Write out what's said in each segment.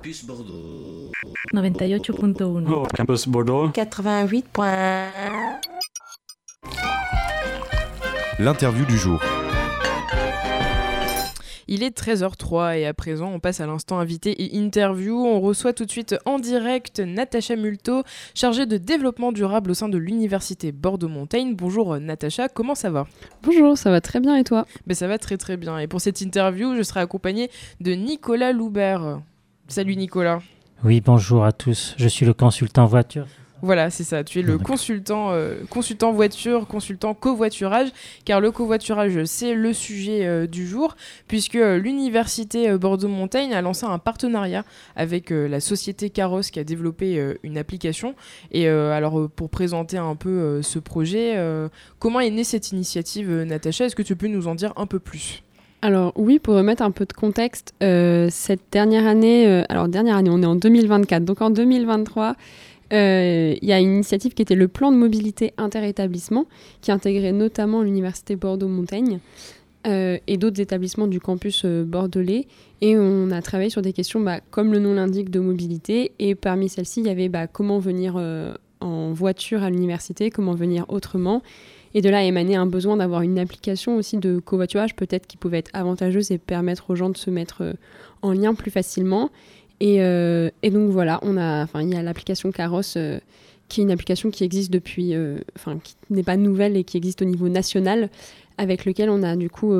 Campus Bordeaux. 98.1. Campus Bordeaux. 88. L'interview du jour. Il est 13h03 et à présent on passe à l'instant invité et interview. On reçoit tout de suite en direct Natacha Multo, chargée de développement durable au sein de l'université Bordeaux-Montaigne. Bonjour Natacha, comment ça va? Bonjour, ça va très bien et toi? Ben, Ça va très très bien. Et pour cette interview, je serai accompagnée de Nicolas Loubert. Salut Nicolas. Oui, bonjour à tous. Je suis le consultant voiture voilà, c'est ça. Tu es le consultant, euh, consultant voiture, consultant covoiturage, car le covoiturage, c'est le sujet euh, du jour, puisque euh, l'université Bordeaux-Montaigne a lancé un partenariat avec la société Caros qui a développé une application. Et alors, pour présenter un peu ce projet, comment est née cette initiative, Natacha? Est-ce que tu peux nous en dire un peu plus? Alors oui, pour remettre un peu de contexte, cette dernière année, alors dernière année, on est en 2024, donc en 2023, euh, il y a une initiative qui était le plan de mobilité interétablissement, qui intégrait notamment l'université Bordeaux-Montaigne euh, et d'autres établissements du campus euh, bordelais. Et on a travaillé sur des questions, bah, comme le nom l'indique, de mobilité. Et parmi celles-ci, il y avait bah, comment venir en voiture à l'université, comment venir autrement. Et de là émané un besoin d'avoir une application aussi de covoiturage, peut-être qui pouvait être avantageuse et permettre aux gens de se mettre en lien plus facilement. Euh, et, donc voilà, on a, enfin, il y a l'application Caros euh, qui est une application qui existe depuis, euh, enfin, qui n'est pas nouvelle et qui existe au niveau national, avec lequel on a du coup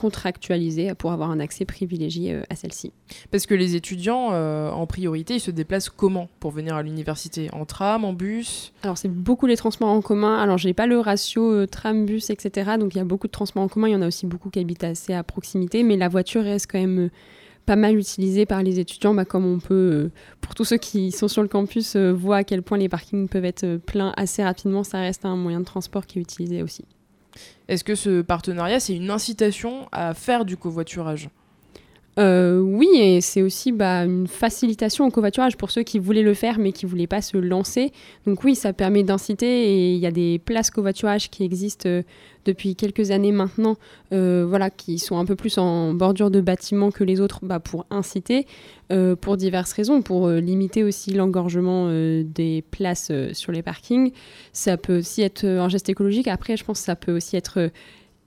contractualisé pour avoir un accès privilégié à celle-ci. Parce que les étudiants, en priorité, ils se déplacent comment pour venir à l'université? En tram, en bus? Alors, c'est beaucoup les transports en commun. Alors, je n'ai pas le ratio tram-bus, etc. Donc, il y a beaucoup de transports en commun. Il y en a aussi beaucoup qui habitent assez à proximité. Mais la voiture reste quand même pas mal utilisé par les étudiants, bah, comme on peut, euh, pour tous ceux qui sont sur le campus, euh, voient à quel point les parkings peuvent être euh, pleins assez rapidement, ça reste un moyen de transport qui est utilisé aussi. Est-ce que ce partenariat, c'est une incitation à faire du covoiturage? Oui, et c'est aussi bah, une facilitation au covoiturage pour ceux qui voulaient le faire mais qui ne voulaient pas se lancer. Donc oui, ça permet d'inciter et il y a des places covoiturage qui existent depuis quelques années maintenant, euh, voilà, qui sont un peu plus en bordure de bâtiments que les autres bah, pour inciter, euh, pour diverses raisons, pour euh, limiter aussi l'engorgement des places sur les parkings. Ça peut aussi être un geste écologique. Après, je pense que ça peut aussi être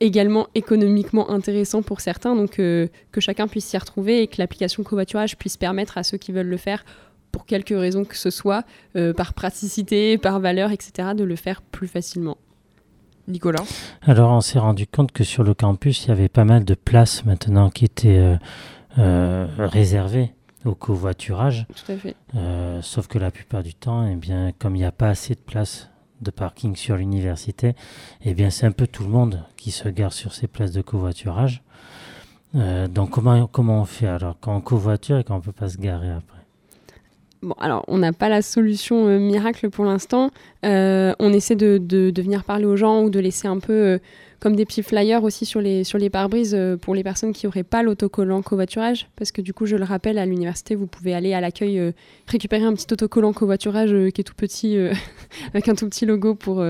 également économiquement intéressant pour certains, donc que chacun puisse s'y retrouver et que l'application covoiturage puisse permettre à ceux qui veulent le faire pour quelque raison que ce soit, par praticité, par valeur, etc., de le faire plus facilement. Nicolas? Alors, on s'est rendu compte que sur le campus, il y avait pas mal de places maintenant qui étaient euh, euh, réservées au covoiturage. Tout à fait. Euh, sauf que la plupart du temps, eh bien, comme il n'y a pas assez de places de parking sur l'université, eh bien, c'est un peu tout le monde qui se gare sur ces places de covoiturage. donc, comment, comment on fait? Alors quand on covoiture et quand on ne peut pas se garer après Bon, alors, on n'a pas la solution euh, miracle pour l'instant. Euh, on essaie de, venir parler aux gens ou de laisser un peu euh, comme des petits flyers aussi sur les, sur les pare-brises pour les personnes qui n'auraient pas l'autocollant covoiturage. Parce que du coup, je le rappelle, à l'université, vous pouvez aller à l'accueil récupérer un petit autocollant covoiturage qui est tout petit, avec un tout petit logo pour,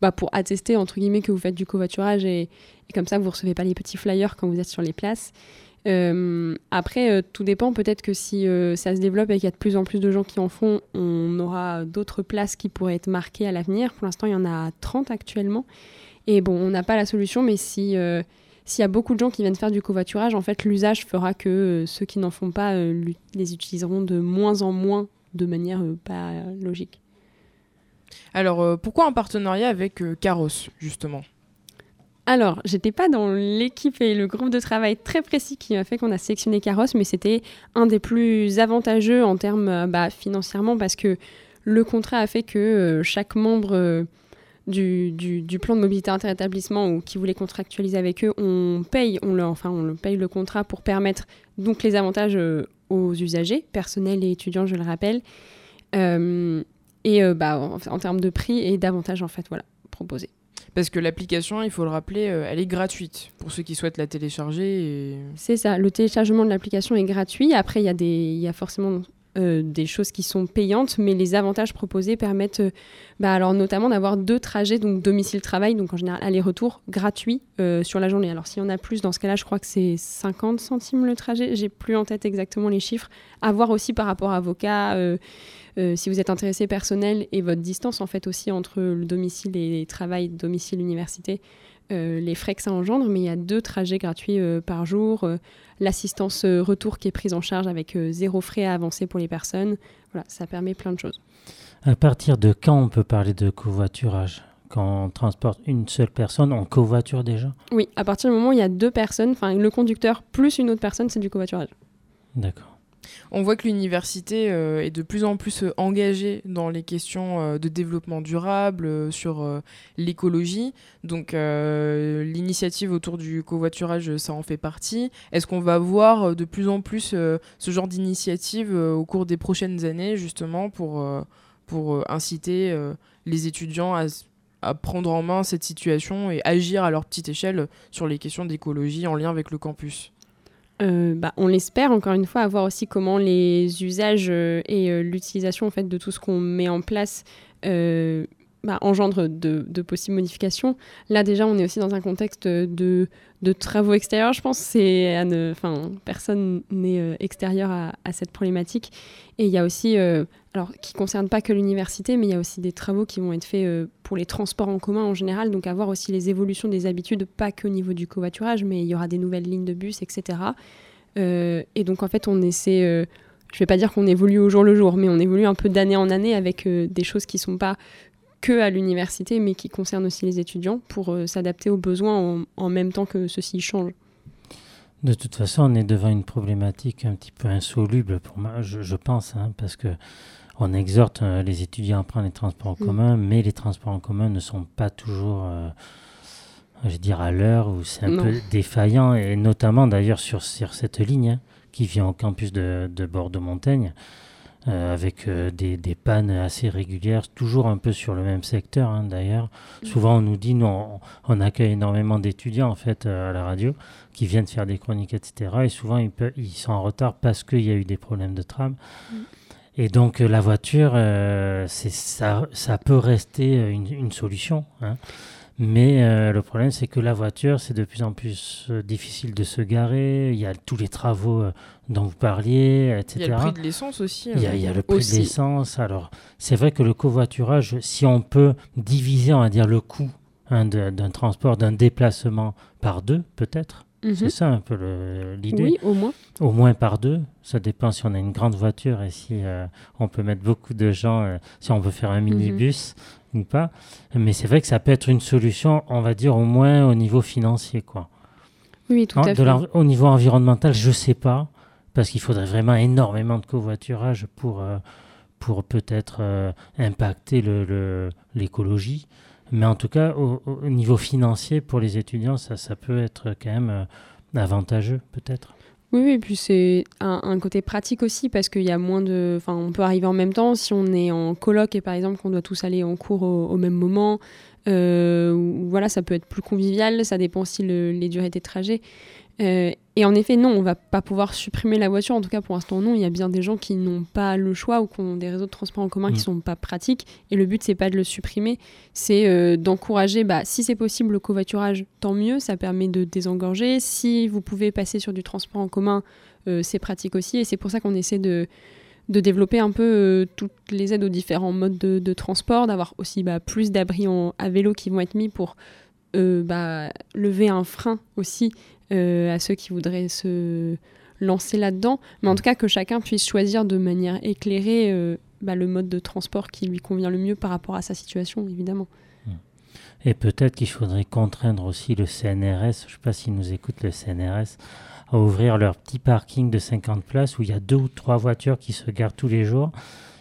bah, pour attester, entre guillemets, que vous faites du covoiturage. Et, et comme ça, vous ne recevez pas les petits flyers quand vous êtes sur les places. Euh, après, euh, tout dépend. Peut-être que si euh, ça se développe et qu'il y a de plus en plus de gens qui en font, on aura d'autres places qui pourraient être marquées à l'avenir. Pour l'instant, il y en a 30 actuellement. Et bon, on n'a pas la solution, mais si s'il y a beaucoup de gens qui viennent faire du covoiturage, en fait, l'usage fera que ceux qui n'en font pas les utiliseront de moins en moins de manière pas logique. Alors, pourquoi un partenariat avec Caros, justement? Alors, j'étais pas dans l'équipe et le groupe de travail très précis qui a fait qu'on a sélectionné Caros, mais c'était un des plus avantageux en termes euh, bah, financièrement parce que le contrat a fait que euh, chaque membre euh, du, plan de mobilité interétablissement ou qui voulait contractualiser avec eux, on paye, on leur, enfin, on paye le contrat pour permettre donc les avantages aux usagers, personnels et étudiants, je le rappelle, et bah, en, en, termes de prix et d'avantages en fait, voilà, proposés. Parce que l'application, il faut le rappeler, euh, elle est gratuite pour ceux qui souhaitent la télécharger. C'est ça, le téléchargement de l'application est gratuit. Après, il y, a des, y a forcément euh, des choses qui sont payantes, mais les avantages proposés permettent euh, bah, alors notamment d'avoir deux trajets, donc domicile-travail, donc en général aller-retour, gratuits euh, sur la journée. Alors s'il y en a plus, dans ce cas-là, je crois que c'est 50 centimes le trajet, j'ai plus en tête exactement les chiffres. À voir aussi par rapport à vos cas, si vous êtes intéressé personnel et votre distance en fait aussi entre le domicile et travail, domicile-université. Euh, les frais que ça engendre, mais il y a deux trajets gratuits euh, par jour, euh, l'assistance retour qui est prise en charge avec zéro frais à avancer pour les personnes. Voilà, ça permet plein de choses. À partir de quand on peut parler de covoiturage? Quand on transporte une seule personne, on covoiture déjà? Oui, à partir du moment où il y a deux personnes, enfin le conducteur plus une autre personne, c'est du covoiturage. D'accord. On voit que l'université euh, est de plus en plus euh, engagée dans les questions euh, de développement durable, sur l'écologie. Donc l'initiative autour du covoiturage, ça en fait partie. Est-ce qu'on va voir de plus en plus ce genre d'initiative au cours des prochaines années, justement, pour, inciter les étudiants à prendre en main cette situation et agir à leur petite échelle sur les questions d'écologie en lien avec le campus? Euh, bah, on l'espère encore une fois, à voir aussi comment les usages euh, et euh, l'utilisation en fait, de tout ce qu'on met en place bah, engendre de, possibles modifications. Là déjà, on est aussi dans un contexte de, travaux extérieurs, je pense. Personne n'est extérieur à, à, cette problématique. Et il y a aussi, alors qui ne concerne pas que l'université, mais il y a aussi des travaux qui vont être faits pour les transports en commun en général. Donc à voir aussi les évolutions des habitudes, pas qu'au niveau du covoiturage, mais il y aura des nouvelles lignes de bus, etc. Euh, et donc en fait, on essaie, euh, je ne vais pas dire qu'on évolue au jour le jour, mais on évolue un peu d'année en année avec euh, des choses qui ne sont pas que à l'université, mais qui concernent aussi les étudiants pour s'adapter aux besoins en, même temps que ceci change. De toute façon, on est devant une problématique un petit peu insoluble pour moi, je, pense, hein, parce que on exhorte les étudiants à prendre les transports en mm. commun, mais les transports en commun ne sont pas toujours je veux dire, à l'heure où c'est un peu défaillant, et notamment d'ailleurs sur, sur, cette ligne hein, qui vient au campus de, de Bordeaux-Montaigne, euh, avec euh, des, des, pannes assez régulières, toujours un peu sur le même secteur hein, d'ailleurs. Mm. Souvent on nous dit, nous on, accueille énormément d'étudiants en fait euh, à la radio qui viennent faire des chroniques, etc. Et souvent ils, peuvent, ils sont en retard parce qu'il y a eu des problèmes de tram. Mm. Et donc la voiture, c'est ça, ça peut rester une, une solution. Hein. Mais euh, le problème, c'est que la voiture, c'est de plus en plus euh, difficile de se garer. Il y a tous les travaux euh, dont vous parliez, etc. Il y a le prix de l'essence aussi. Il y a, le prix de l'essence. Alors, c'est vrai que le covoiturage, si on peut diviser, on va dire, le coût hein, d'un transport, d'un déplacement par deux, peut-être. Mhm. C'est ça un peu l'idée. Oui, au moins. Au moins par deux. Ça dépend si on a une grande voiture et si on peut mettre beaucoup de gens, si on veut faire un mhm. minibus ou pas. Mais c'est vrai que ça peut être une solution, on va dire au moins au niveau financier, quoi. Oui, tout à fait. Au niveau environnemental, je sais pas, parce qu'il faudrait vraiment énormément de covoiturage pour, euh, pour peut-être euh, impacter l'écologie. Le, Mais en tout cas, au, niveau financier, pour les étudiants, ça, ça peut être quand même euh, avantageux, peut-être. Oui, et puis c'est un, côté pratique aussi parce qu'il y a moins de. Enfin, on peut arriver en même temps si on est en colloque et par exemple qu'on doit tous aller en cours au, même moment. Euh, voilà, ça peut être plus convivial, ça dépend aussi le, les durées des trajets. Euh, et en effet, non, on va pas pouvoir supprimer la voiture. En tout cas, pour l'instant, non. Il y a bien des gens qui n'ont pas le choix ou qui ont des réseaux de transport en commun qui qui mm. sont pas pratiques. Et le but, c'est pas de le supprimer, c'est euh, d'encourager, bah, si c'est possible, le covoiturage, tant mieux. Ça permet de désengorger. Si vous pouvez passer sur du transport en commun, euh, c'est pratique aussi. Et c'est pour ça qu'on essaie de, de développer un peu toutes les aides aux différents modes de, transport, d'avoir aussi bah, plus d'abris à vélo qui vont être mis pour bah, lever un frein aussi euh, à ceux qui voudraient se lancer là-dedans. Mais en tout cas, que chacun puisse choisir de manière éclairée euh, bah, le mode de transport qui lui convient le mieux par rapport à sa situation, évidemment. Et peut-être qu'il faudrait contraindre aussi le CNRS, je ne sais pas s'ils nous écoutent le CNRS, à ouvrir leur petit parking de 50 places où il y a deux ou trois voitures qui se garent tous les jours.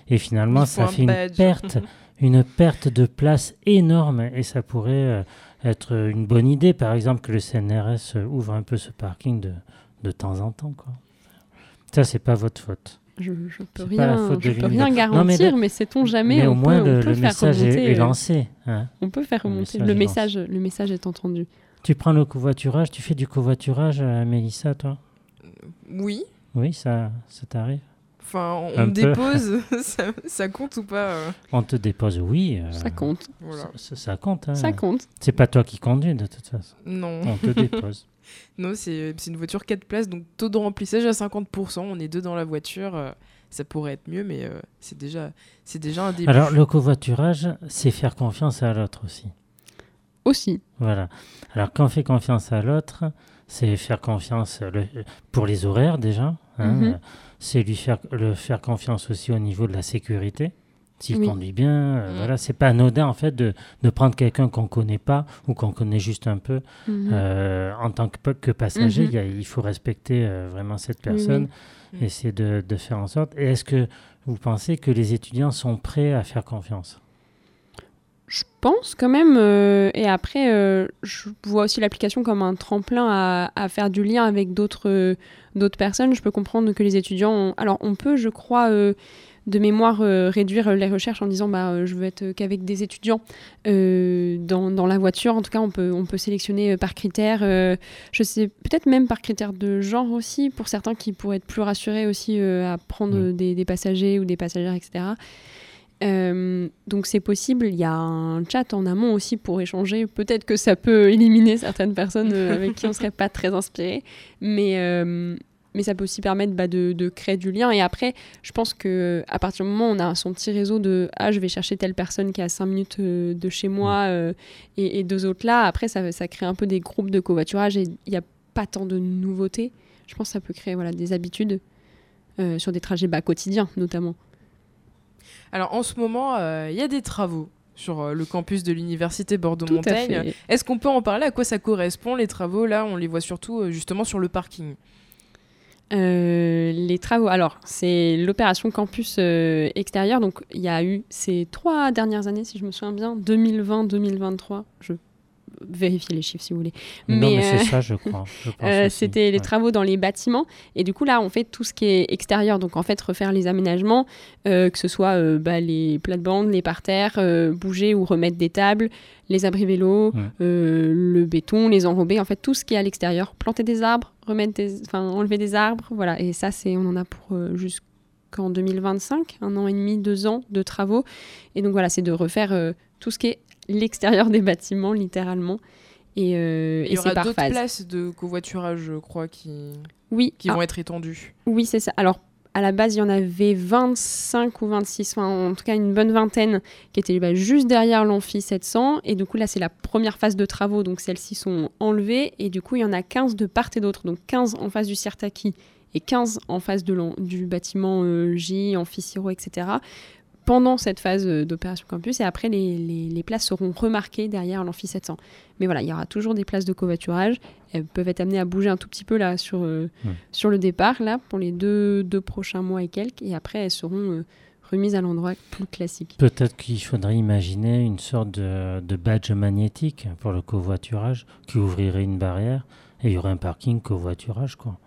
Et finalement, ça fait une perte, une perte de place énorme et ça pourrait euh, être une bonne idée, par exemple, que le CNRS ouvre un peu ce parking de, de temps en temps. Quoi. Ça, c'est pas votre faute. Je, ne peux rien, je peux rien garantir, mais, sait-on jamais. Mais au moins, le, message est, euh, lancé. Hein. On peut faire remonter. Le message, le message, est entendu. Tu prends le covoiturage, tu fais du covoiturage, à euh, Mélissa, toi? Oui. Oui, ça, ça t'arrive? Enfin, on Un me peu. dépose, ça, ça compte ou pas euh, On te dépose, oui. euh, Ça compte. Voilà. Ça, ça compte. hein. Ça compte. C'est pas toi qui conduis de toute façon. Non, On te dépose. non c'est une voiture 4 places, donc taux de remplissage à 50%. On est deux dans la voiture. euh, ça pourrait être mieux, mais euh, c'est déjà, c'est déjà un début. Alors, le covoiturage, c'est faire confiance à l'autre aussi. Aussi. Voilà. Alors, quand on fait confiance à l'autre, c'est faire confiance euh, le- pour les horaires déjà. hein, Mhm. euh, C'est lui faire, le faire confiance aussi au niveau de la sécurité. S'il Oui. conduit bien, euh, Mhm. voilà, c'est pas anodin en fait de, de prendre quelqu'un qu'on connaît pas ou qu'on connaît juste un peu Mhm. Euh, en tant que, que passager. Mhm. il y a- il faut respecter euh, vraiment cette personne, essayer de, de faire en sorte. Et est-ce que vous pensez que les étudiants sont prêts à faire confiance? Je pense quand même. euh, et après, euh, je vois aussi l'application comme un tremplin à, à faire du lien avec d'autres euh, d'autres personnes. Je peux comprendre que les étudiants. ont- Alors, on peut, je crois, de mémoire, réduire les recherches en disant bah, je veux être qu'avec des étudiants dans, dans la voiture. En tout cas, on peut, on peut sélectionner par critère. je sais, peut-être même par critère de genre aussi, pour certains qui pourraient être plus rassurés aussi à prendre des, des passagers ou des passagères, etc. Euh, donc c'est possible, il y a un chat en amont aussi pour échanger. Peut-être que ça peut éliminer certaines personnes euh, avec qui on serait pas très inspiré, mais, euh, mais ça peut aussi permettre bah, de, de créer du lien. Et après, je pense que à partir du moment où on a son petit réseau de ah je vais chercher telle personne qui est à 5 minutes de chez moi euh, et, et deux autres là, après ça, ça crée un peu des groupes de covoiturage et il n'y a pas tant de nouveautés. Je pense que ça peut créer voilà, des habitudes sur des trajets bas quotidiens notamment. Alors en ce moment, euh, il y a des travaux sur euh, le campus de l'université Bordeaux-Montaigne. Est-ce qu'on peut en parler? À quoi ça correspond les travaux? Là, on les voit surtout euh, justement sur le parking. Euh, les travaux. Alors, c'est l'opération campus euh, extérieur. Donc, il y a eu ces trois dernières années, si je me souviens bien, 2020-2023. Je vérifie les chiffres si vous voulez. Non, mais euh, c'est ça, je crois. euh. C'était les travaux dans les bâtiments. Et du coup, là, on fait tout ce qui est extérieur. Donc, en fait, refaire les aménagements, euh, que ce soit euh, bah, les plates-bandes, les parterres, euh, bouger ou remettre des tables, les abris vélos, euh, le béton, les enrobés. En fait, tout ce qui est à l'extérieur. Planter des arbres, remettre des... enfin, enlever des arbres. Voilà. Et ça, c'est on en a pour euh, jusqu'en 2025, un an et demi, deux ans de travaux. Et donc, voilà, c'est de refaire euh, tout ce qui est l'extérieur des bâtiments, littéralement. Et, euh, Il y et aura d'autres places de covoiturage, je crois, qui, Oui, qui ah, vont être étendues. oui, c'est ça. Alors, à la base, il y en avait 25 ou 26, enfin, en tout cas une bonne vingtaine, qui étaient bah, juste derrière l'amphi 700. Et du coup, là, c'est la première phase de travaux, donc celles-ci sont enlevées. Et du coup, il y en a 15 de part et d'autre, donc 15 en face du Sirtaki et 15 en face de du bâtiment euh, J, amphi etc. Pendant cette phase euh, d'opération campus, et après, les, les- les places seront remarquées derrière l'amphi 700. Mais voilà, il y aura toujours des places de covoiturage. Elles peuvent être amenées à bouger un tout petit peu là sur, euh, sur le départ, là, pour les deux, deux prochains mois et quelques. Et après, elles seront euh, remises à l'endroit plus classique. Peut-être qu'il faudrait imaginer une sorte de, de badge magnétique pour le covoiturage qui ouvrirait une barrière et il y aurait un parking covoiturage. Quoi.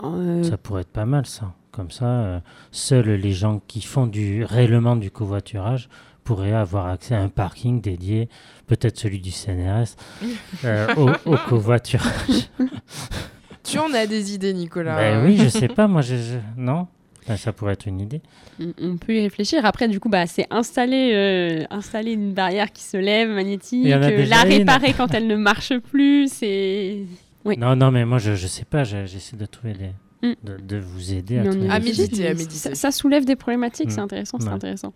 Alors, euh, Ça pourrait être pas mal ça. Comme ça, euh, seuls les gens qui font du réellement du covoiturage pourraient avoir accès à un parking dédié, peut-être celui du CNRS, euh, au, au covoiturage. Tu en as des idées, Nicolas Ben oui, je sais pas, moi, je, je- non Ben, Ça pourrait être une idée. on, peut y réfléchir. Après, du coup, bah, c'est installer, euh, installer une barrière qui se lève, magnétique, euh, la une. réparer quand elle ne marche plus. C'est Oui. Non, non, mais moi, je, je sais pas, je- j'essaie de trouver des. Mm. De, de vous aider à trouver méditer, à idées. méditer. Ça, ça soulève des problématiques, c'est Mm. intéressant, c'est intéressant.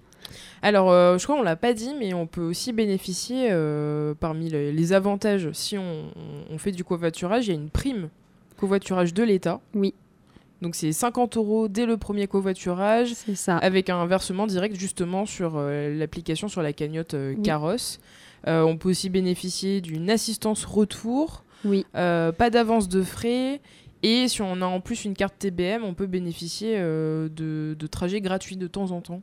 Alors, euh, je crois qu'on l'a pas dit, mais on peut aussi bénéficier, euh, parmi les, les avantages, si on, on fait du covoiturage, il y a une prime covoiturage de l'État. Oui. Donc, c'est 50 euros dès le premier covoiturage, C'est ça. avec un versement direct justement sur euh, l'application sur la cagnotte euh, Oui. Carrosse. Euh, on peut aussi bénéficier d'une assistance retour, Oui. euh, pas d'avance de frais. Et si on a en plus une carte TBM, on peut bénéficier euh, de, de trajets gratuits de temps en temps.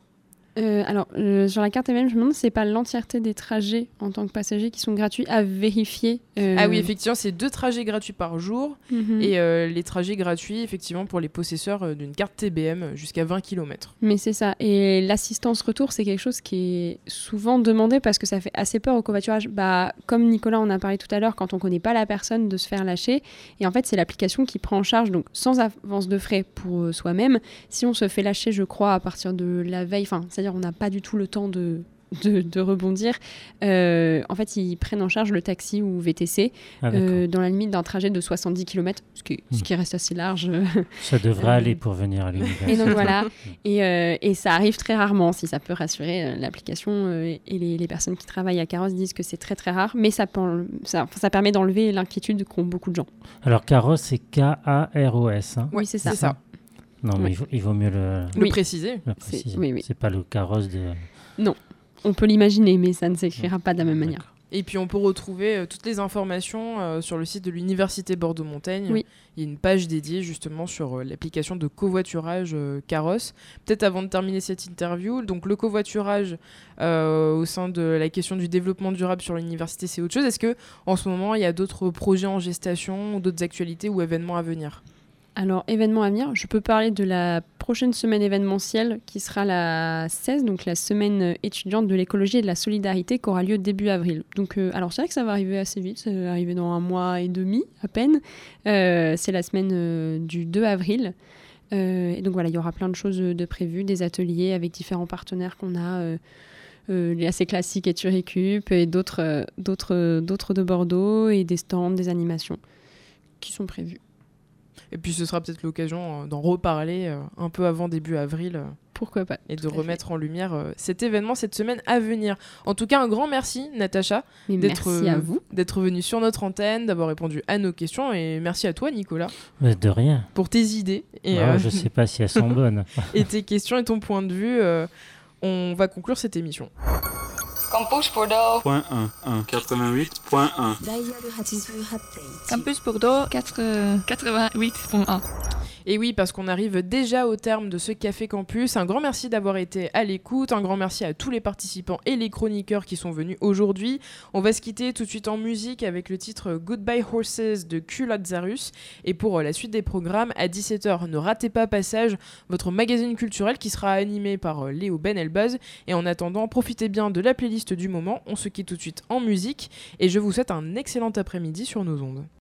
Euh, alors, euh, sur la carte MM, je me demande si c'est pas l'entièreté des trajets en tant que passager qui sont gratuits à vérifier. euh, Ah oui, effectivement, c'est deux trajets gratuits par jour mhm. et euh, les trajets gratuits, effectivement, pour les possesseurs d'une carte TBM jusqu'à 20 km. Mais c'est ça. Et l'assistance retour, c'est quelque chose qui est souvent demandé parce que ça fait assez peur au covoiturage. Bah, comme Nicolas en a parlé tout à l'heure, quand on connaît pas la personne, de se faire lâcher. Et en fait, c'est l'application qui prend en charge, donc sans avance de frais pour soi-même. Si on se fait lâcher, je crois, à partir de la veille, enfin, c'est-à-dire on n'a pas du tout le temps de. De, de rebondir. Euh, en fait, ils prennent en charge le taxi ou VTC Ah, euh, dans la limite d'un trajet de 70 km, ce qui, ce Hmm. qui reste assez large. Ça devrait euh, aller pour venir à l'université. Et donc voilà, et, euh, et ça arrive très rarement, si ça peut rassurer l'application euh, et les, les personnes qui travaillent à Carrosse disent que c'est très très rare, mais ça, pen- ça, enfin, ça permet d'enlever l'inquiétude qu'ont beaucoup de gens. Alors, Caros, c'est K-A-R-O-S. hein. Oui, c'est ça. C'est ça. Non, mais Ouais. il, vaut, il vaut mieux le, Le Oui. préciser. le C'est- oui, oui. Pas le carrosse de. On peut l'imaginer, mais ça ne s'écrira pas de la même manière. Et puis on peut retrouver euh, toutes les informations euh, sur le site de l'Université Bordeaux-Montaigne. Oui. Il y a une page dédiée justement sur euh, l'application de covoiturage euh, Carrosse. Peut-être avant de terminer cette interview, donc le covoiturage euh, au sein de la question du développement durable sur l'université, c'est autre chose. Est-ce que en ce moment il y a d'autres projets en gestation, ou d'autres actualités ou événements à venir? Alors, événement à venir, je peux parler de la prochaine semaine événementielle qui sera la 16, donc la semaine étudiante de l'écologie et de la solidarité qui aura lieu début avril. Donc, euh, alors c'est vrai que ça va arriver assez vite, ça va arriver dans un mois et demi à peine. Euh, c'est la semaine euh, du 2 avril. Euh, et donc voilà, il y aura plein de choses de prévues, des ateliers avec différents partenaires qu'on a. euh, euh, les assez classiques et Turicup et d'autres euh, d'autres d'autres de Bordeaux et des stands, des animations qui sont prévues. Et puis ce sera peut-être l'occasion euh, d'en reparler euh, un peu avant début avril. euh, Pourquoi pas et de fait. remettre en lumière euh, cet événement cette semaine à venir. En tout cas, un grand merci, Natacha, d'être euh, venue sur notre antenne, d'avoir répondu à nos questions, et merci à toi, Nicolas, Mais de rien. pour tes idées et, Ah, euh, Je sais pas si elles sont bonnes. et tes questions et ton point de vue. euh, on va conclure cette émission. Campus Bordeaux. Point 1, 1, 88.1. Campus Bordeaux 4, 88.1. Et oui, parce qu'on arrive déjà au terme de ce Café Campus. Un grand merci d'avoir été à l'écoute. Un grand merci à tous les participants et les chroniqueurs qui sont venus aujourd'hui. On va se quitter tout de suite en musique avec le titre Goodbye Horses de Q Lazarus. Et pour euh, la suite des programmes, à 17h, ne ratez pas Passage, votre magazine culturel qui sera animé par euh, Léo Ben Elbaz. Et en attendant, profitez bien de la playlist du moment. On se quitte tout de suite en musique. Et je vous souhaite un excellent après-midi sur nos ondes.